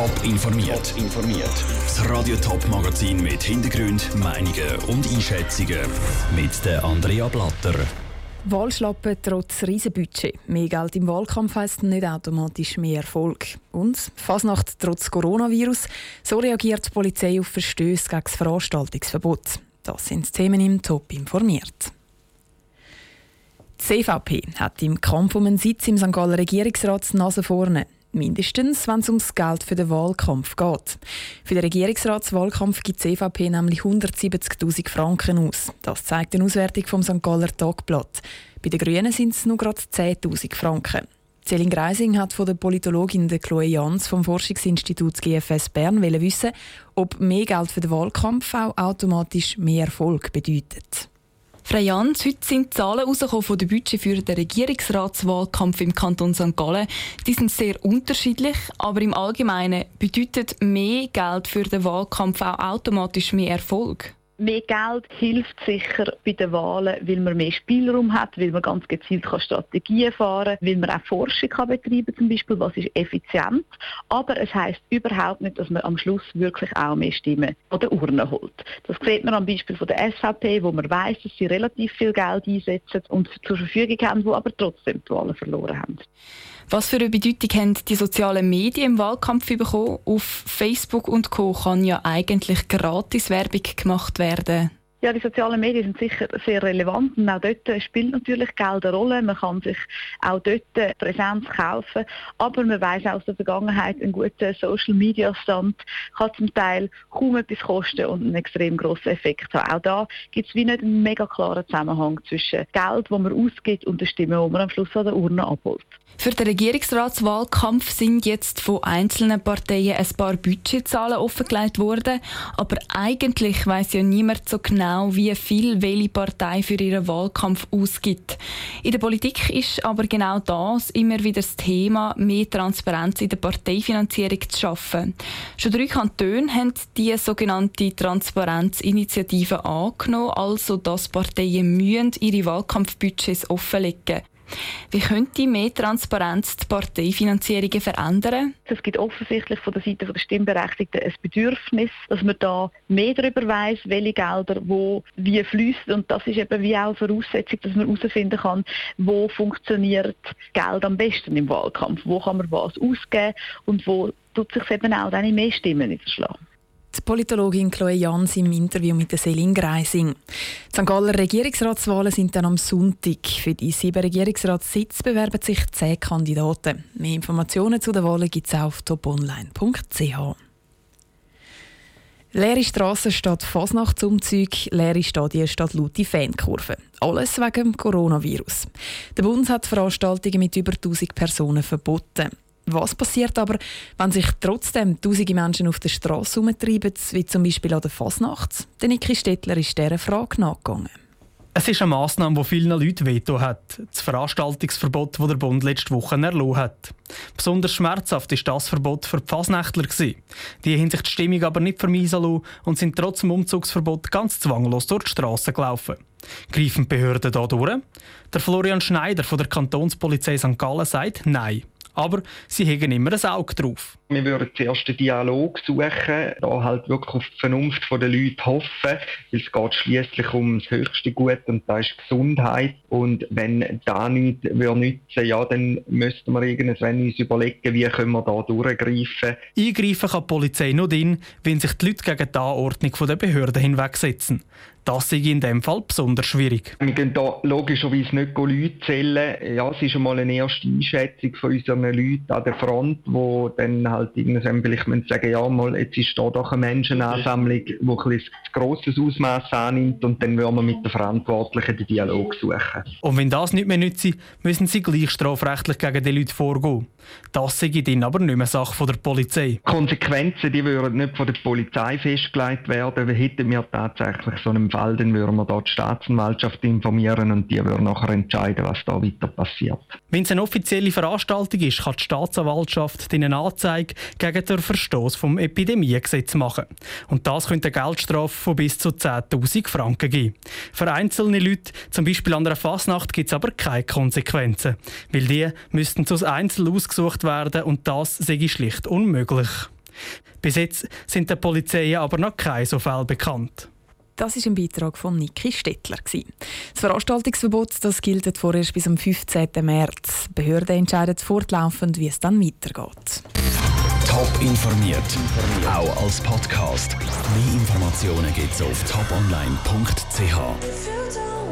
Top informiert. informiert. Das Radio Top Magazin mit Hintergrund, Meinungen und Einschätzungen mit der Andrea Blatter. Wahlschlappen trotz Riesenbudget. Mehr Geld im Wahlkampf heisst nicht automatisch mehr Erfolg. Und Fasnacht trotz Coronavirus. So reagiert die Polizei auf Verstöße gegen das Veranstaltungsverbot. Das sind die Themen im Top informiert. Die CVP hat im Kampf um einen Sitz im St. Galler Regierungsrat Nase vorne. Mindestens, wenn es ums Geld für den Wahlkampf geht. Für den Regierungsratswahlkampf gibt die CVP nämlich 170.000 Franken aus. Das zeigt eine Auswertung vom St. Galler Tagblatt. Bei den Grünen sind es nur gerade 10.000 Franken. Céline Greising hat von der Politologin Chloe Jans vom Forschungsinstitut GFS Bern wissen, ob mehr Geld für den Wahlkampf auch automatisch mehr Erfolg bedeutet. Frau Jans, heute sind Zahlen rausgekommen von der Budget für den Regierungsratswahlkampf im Kanton St. Gallen. Die sind sehr unterschiedlich, aber im Allgemeinen bedeutet mehr Geld für den Wahlkampf auch automatisch mehr Erfolg. Mehr Geld hilft sicher bei den Wahlen, weil man mehr Spielraum hat, weil man ganz gezielt Strategien fahren kann, weil man auch Forschung kann betreiben zum Beispiel, was ist effizient. Aber es heißt überhaupt nicht, dass man am Schluss wirklich auch mehr Stimmen von der Urne holt. Das sieht man am Beispiel von der SVP, wo man weiß, dass sie relativ viel Geld einsetzen und zur Verfügung haben, wo aber trotzdem die Wahlen verloren haben. Was für eine Bedeutung haben die sozialen Medien im Wahlkampf bekommen? Auf Facebook und Co. kann ja eigentlich gratis Werbung gemacht werden werden. Ja, die sozialen Medien sind sicher sehr relevant und auch dort spielt natürlich Geld eine Rolle. Man kann sich auch dort Präsenz kaufen, aber man weiß aus der Vergangenheit, ein guter Social Media Stand kann zum Teil kaum etwas kosten und einen extrem grossen Effekt haben. Auch da gibt es wie nicht einen mega klaren Zusammenhang zwischen Geld, das man ausgibt und der Stimme, die man am Schluss an der Urne abholt. Für den Regierungsratswahlkampf sind jetzt von einzelnen Parteien ein paar Budgetzahlen offengelegt worden, aber eigentlich weiß ja niemand so genau, wie viel welche Partei für ihren Wahlkampf ausgibt. In der Politik ist aber genau das immer wieder das Thema, mehr Transparenz in der Parteifinanzierung zu schaffen. Schon drei Kantone haben die sogenannte Transparenzinitiative angenommen, also dass Parteien müssen ihre Wahlkampfbudgets offenlegen. Wie könnte mehr Transparenz die Parteifinanzierungen verändern? Es gibt offensichtlich von der Seite der Stimmberechtigten ein Bedürfnis, dass man da mehr darüber weiß, welche Gelder wo wie fließen und das ist eben wie auch Voraussetzung, dass man herausfinden kann, wo funktioniert Geld am besten im Wahlkampf, wo kann man was ausgeben und wo tut sich eben auch dann in mehr Stimmen niederschlagen. Die Politologin Chloe Jans im Interview mit der Selin Greising. Die St. Galler Regierungsratswahlen sind dann am Sonntag. Für die sieben Regierungsratssitze bewerben sich zehn Kandidaten. Mehr Informationen zu den Wahlen gibt es auf toponline.ch. Leere Strassen statt Fasnachtsumzug, leere Stadien statt laute Fankurven. Alles wegen dem Coronavirus. Der Bund hat Veranstaltungen mit über 1000 Personen verboten. Was passiert aber, wenn sich trotzdem tausende Menschen auf der Straße herumtreiben, wie zum Beispiel an der Fasnacht? Der Niki Stettler ist dieser Frage nachgegangen. Es ist eine Massnahme, die vielen Leuten veto hat. Das Veranstaltungsverbot, das der Bund letzte Woche erlassen hat. Besonders schmerzhaft war das Verbot für die Fasnächtler. Die haben sich die Stimmung aber nicht vermiesen lassen und sind trotz dem Umzugsverbot ganz zwanglos durch die Straße gelaufen. Greifen die Behörden hier durch? Der Florian Schneider von der Kantonspolizei St. Gallen sagt Nein. Aber sie haben immer ein Auge drauf. Wir würden zuerst einen Dialog suchen, da halt wirklich auf die Vernunft der Leute hoffen, weil es geht schließlich um das höchste Gut und das ist Gesundheit. Und wenn da nichts nützen ja, dann müssten wir irgendwann uns überlegen, wie können wir da durchgreifen. Eingreifen kann die Polizei nur dann, wenn sich die Leute gegen die Anordnung der Behörden hinwegsetzen. Das ist in dem Fall besonders schwierig. Wir gehen da logischerweise nicht Leute zählen. Ja, es ist einmal eine erste Einschätzung von unseren Leuten an der Front, die dann halt irgendwann vielleicht sagen, ja, mal, jetzt ist da doch eine Menschenansammlung, die ein, ein grosses Ausmaß annimmt und dann wollen wir mit den Verantwortlichen den Dialog suchen. Und wenn das nicht mehr nützt, müssen sie gleich strafrechtlich gegen die Leute vorgehen. Das sei dann aber nicht mehr Sache der Polizei. Konsequenzen, die würden nicht von der Polizei festgelegt werden. Hätten wir tatsächlich so einen Fall, dann würden wir dort die Staatsanwaltschaft informieren und die würden nachher entscheiden, was da weiter passiert. Wenn es eine offizielle Veranstaltung ist, kann die Staatsanwaltschaft eine Anzeige gegen den Verstoß vom Epidemiegesetz machen. Und das könnte eine Geldstrafe von bis zu 10.000 Franken geben. Für einzelne Leute, zum Beispiel an einer Fasnacht, gibt es aber keine Konsequenzen, weil die müssten zu Einzel ausgesucht werden und das sei schlicht unmöglich. Bis jetzt sind der Polizei aber noch keine so Fälle bekannt. Das ist ein Beitrag von Niki Stettler. Das Veranstaltungsverbot das gilt vorerst bis am 15. März. Die Behörden entscheiden fortlaufend, wie es dann weitergeht. Top informiert, auch als Podcast. Mehr Informationen gibt es auf toponline.ch.